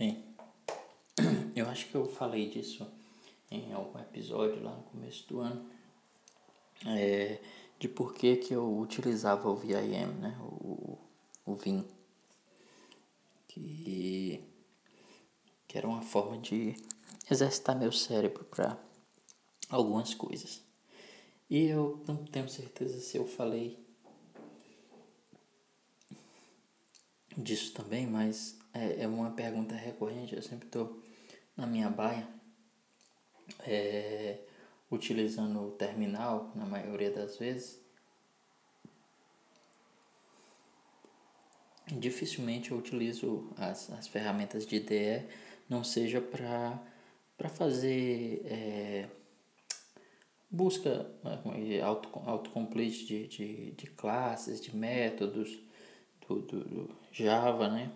Bem, eu acho que eu falei disso em algum episódio lá no começo do ano, é, de por que, que eu utilizava o VIM, né, o, o VIM, que, que era uma forma de exercitar meu cérebro para algumas coisas. E eu não tenho certeza se eu falei disso também, mas é, é uma pergunta recorrente, eu sempre estou na minha baia, é, utilizando o terminal na maioria das vezes. Dificilmente eu utilizo as, as ferramentas de IDE, não seja para fazer é, busca é, auto, autocomplete de, de, de classes, de métodos do, do, do Java, né?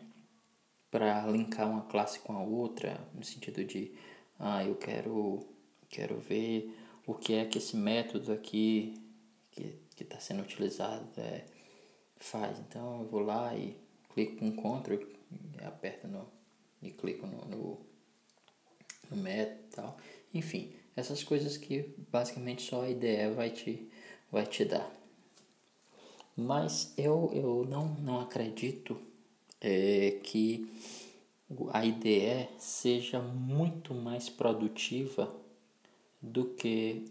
Para linkar uma classe com a outra, no sentido de, ah, eu quero, quero ver o que é que esse método aqui que está sendo utilizado é, faz. Então eu vou lá e clico com Ctrl aperto no, e clico no, no, no método e tal. Enfim, essas coisas que basicamente só a IDE vai te, vai te dar. Mas eu, eu não, não acredito é, que a IDE seja muito mais produtiva do que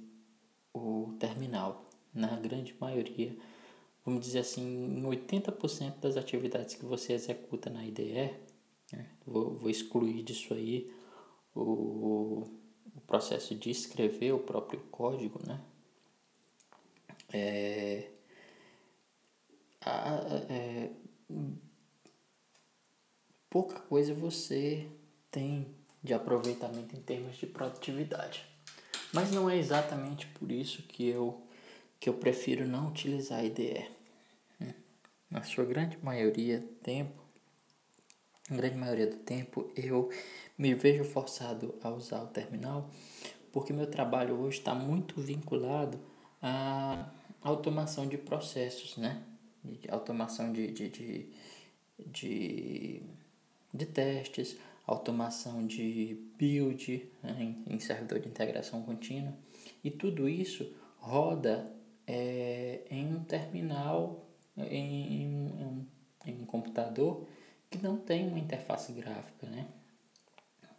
o terminal. Na grande maioria, vamos dizer assim, em 80% das atividades que você executa na IDE, né, vou, vou excluir disso aí o, o processo de escrever o próprio código, né? É, a, é, pouca coisa você tem de aproveitamento em termos de produtividade. Mas não é exatamente por isso que eu, que eu prefiro não utilizar a IDE. Hum. Na sua grande maioria do tempo, na grande maioria do tempo, eu me vejo forçado a usar o terminal porque meu trabalho hoje está muito vinculado à automação de processos, né? Automação de, de, de, de de testes, automação de build né, em, servidor de integração contínua e tudo isso roda é, em um terminal, em, em, em, um computador que não tem uma interface gráfica, né?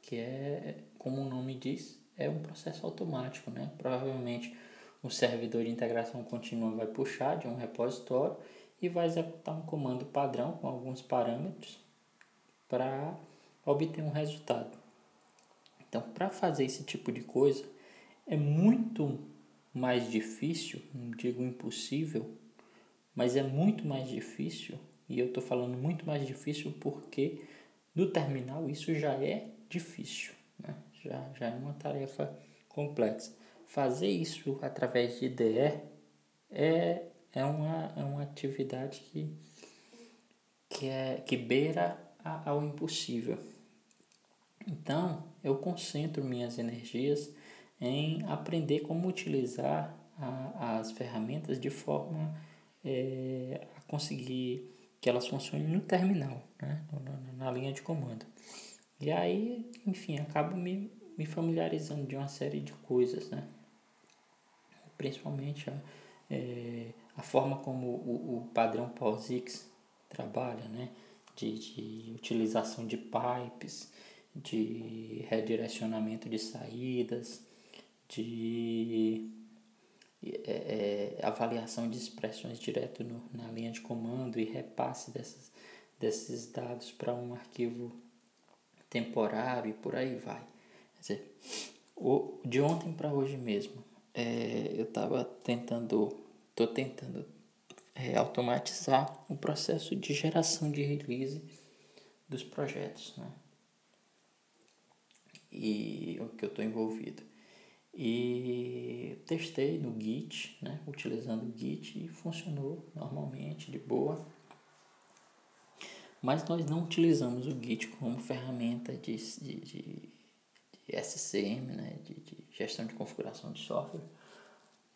que é, como o nome diz, é um processo automático. Né? Provavelmente o servidor de integração contínua vai puxar de um repositório e vai executar um comando padrão com alguns parâmetros para obter um resultado. Então, para fazer esse tipo de coisa é muito mais difícil, não digo impossível, mas é muito mais difícil, e eu estou falando muito mais difícil porque no terminal isso já é difícil, né? já, já é uma tarefa complexa. Fazer isso através de IDE é, é, uma, é uma atividade que, que, é, que beira ao impossível. Então, eu concentro minhas energias em aprender como utilizar a, as ferramentas de forma é, a conseguir que elas funcionem no terminal, né? na, na linha de comando. E aí, enfim, acabo me, me familiarizando de uma série de coisas, né? principalmente a, é, a forma como o, o padrão POSIX trabalha, né? De, de utilização de pipes, de redirecionamento de saídas, de é, é, avaliação de expressões direto no, na linha de comando e repasse dessas, desses dados para um arquivo temporário e por aí vai. Quer dizer, o, de ontem para hoje mesmo, é, eu estava tentando, estou tentando é, automatizar o processo de geração de release dos projetos, né? E o que eu estou envolvido. E testei no Git, né? Utilizando o Git e funcionou normalmente, de boa. Mas nós não utilizamos o Git como ferramenta de, de, de, de SCM, né? De, de, gestão de configuração de software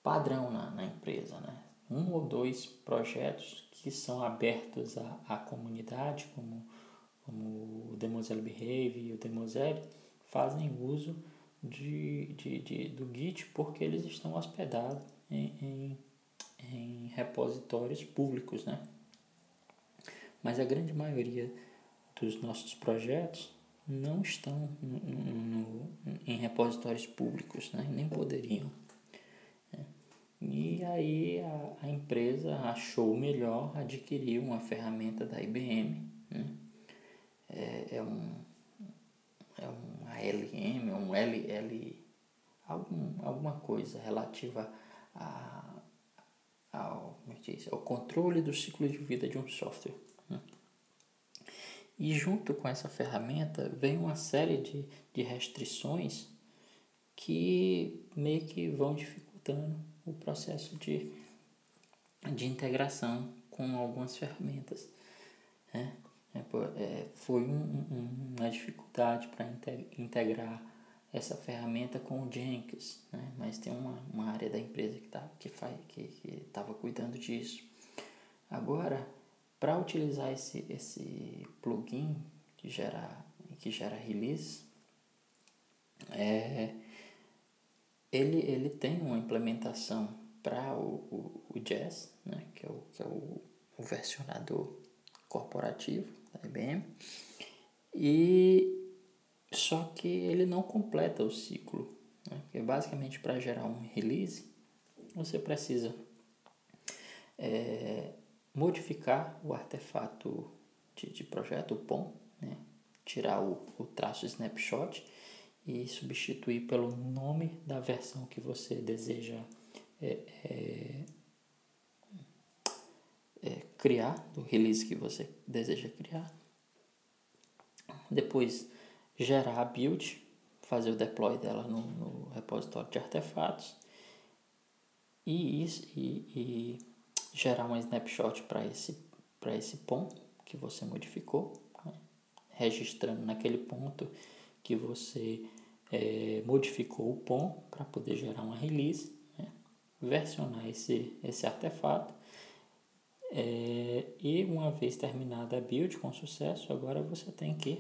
padrão na, na empresa, né? Um ou dois projetos que são abertos à, à comunidade, como como o Demosel Behave e o Demosel, fazem uso de, de, de, do Git porque eles estão hospedados em, em, em repositórios públicos, né? Mas a grande maioria dos nossos projetos não estão no, no, em repositórios públicos, né? nem poderiam. Né? E aí a, a, empresa achou melhor adquirir uma ferramenta da IBM. Né? É, é, um, é um ALM, um LL, algum, alguma coisa relativa a, ao, como é ao controle do ciclo de vida de um software. Né? E junto com essa ferramenta vem uma série de, de restrições que meio que vão dificultando o processo de, de integração com algumas ferramentas. Né? É, é, foi um, um, uma dificuldade para integrar essa ferramenta com o Jenkins, né? mas tem uma, uma área da empresa que tá, que faz, que estava cuidando disso. Agora, para utilizar esse, esse plugin que gera, que gera release, é, ele, ele tem uma implementação para o, o, o Jazz, né, que é, o, que é o, o versionador corporativo da IBM, e só que ele não completa o ciclo, né, porque basicamente para gerar um release você precisa é, modificar o artefato de, de projeto, o POM, né? tirar o, o traço snapshot e substituir pelo nome da versão que você deseja é, é, é, criar, do release que você deseja criar. Depois gerar a build, fazer o deploy dela no, no repositório de artefatos e, e, e gerar um snapshot para esse, esse ponto que você modificou, né? registrando naquele ponto que você é, modificou o POM para poder gerar uma release? Versionar esse, esse artefato. É, e uma vez terminada a build com sucesso, agora você tem que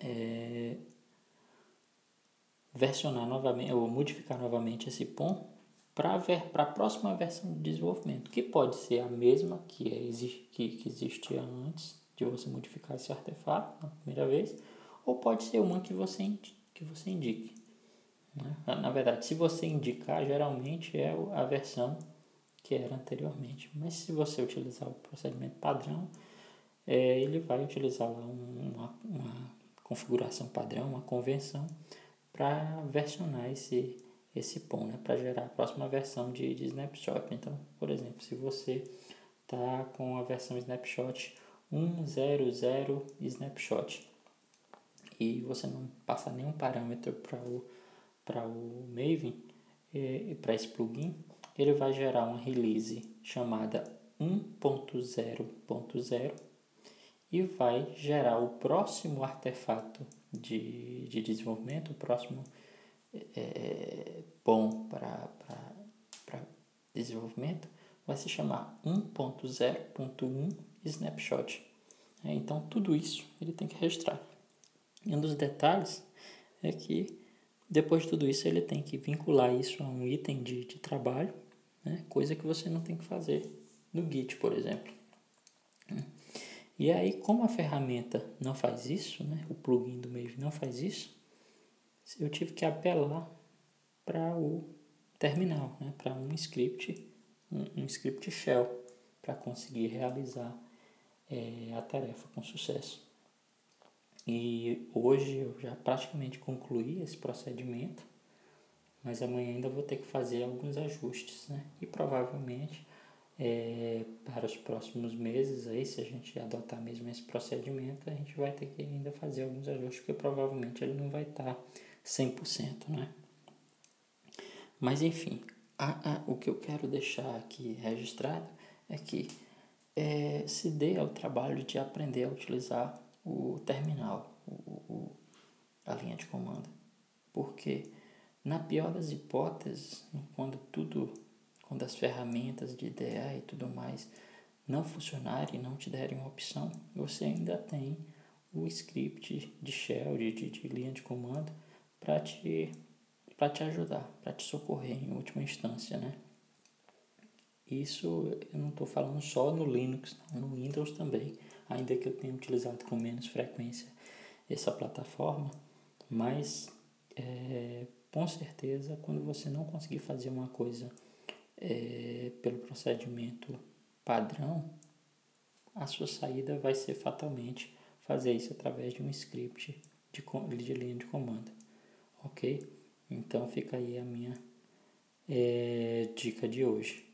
é, versionar novamente ou modificar novamente esse POM para a próxima versão de desenvolvimento, que pode ser a mesma que, é, que, que existia antes de você modificar esse artefato na primeira vez, ou pode ser uma que você, que você indique. Né? Na verdade, se você indicar, geralmente é a versão que era anteriormente. Mas se você utilizar o procedimento padrão, é, ele vai utilizar uma, uma configuração padrão, uma convenção, para versionar esse, esse POM né, para gerar a próxima versão de, de snapshot. Então, por exemplo, se você está com a versão snapshot 100 snapshot e você não passa nenhum parâmetro para o, para o Maven, e, para esse plugin, ele vai gerar uma release chamada 1.0.0 e vai gerar o próximo artefato de, de desenvolvimento, o próximo é, bom para desenvolvimento vai se chamar 1.0.1 snapshot. É, então, tudo isso ele tem que registrar. Um dos detalhes é que depois de tudo isso ele tem que vincular isso a um item de, de trabalho, né? coisa que você não tem que fazer no Git, por exemplo. E aí, como a ferramenta não faz isso, né? o plugin do Maven não faz isso, eu tive que apelar para o terminal, né, para um script, um, um script shell, para conseguir realizar é, a tarefa com sucesso. E hoje eu já praticamente concluí esse procedimento, mas amanhã ainda vou ter que fazer alguns ajustes, né? E provavelmente é, para os próximos meses aí, se a gente adotar mesmo esse procedimento, a gente vai ter que ainda fazer alguns ajustes, porque provavelmente ele não vai estar tá 100%, né? Mas enfim, a, a, o que eu quero deixar aqui registrado é que é, se dê ao trabalho de aprender a utilizar o terminal, o, o, a linha de comando. Porque, na pior das hipóteses, quando tudo, quando as ferramentas de IDEA e tudo mais não funcionar e não te derem uma opção, você ainda tem o script de shell, de, de, de linha de comando, para te, te ajudar, para te socorrer em última instância, né? Isso eu não estou falando só no Linux, no Windows também, ainda que eu tenha utilizado com menos frequência essa plataforma, mas é, com certeza quando você não conseguir fazer uma coisa é, pelo procedimento padrão, a sua saída vai ser fatalmente fazer isso através de um script de, de linha de comando, ok? Então fica aí a minha é, dica de hoje.